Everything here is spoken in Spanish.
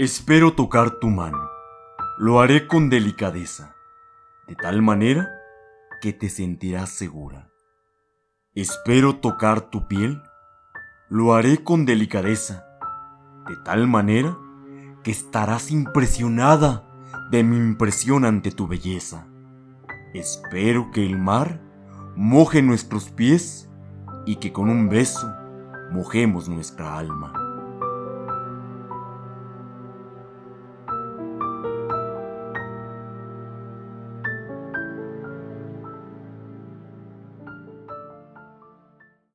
Espero tocar tu mano. Lo haré con delicadeza, de tal manera que te sentirás segura. Espero tocar tu piel. Lo haré con delicadeza, de tal manera que estarás impresionada de mi impresión ante tu belleza. Espero que el mar moje nuestros pies y que con un beso mojemos nuestra alma.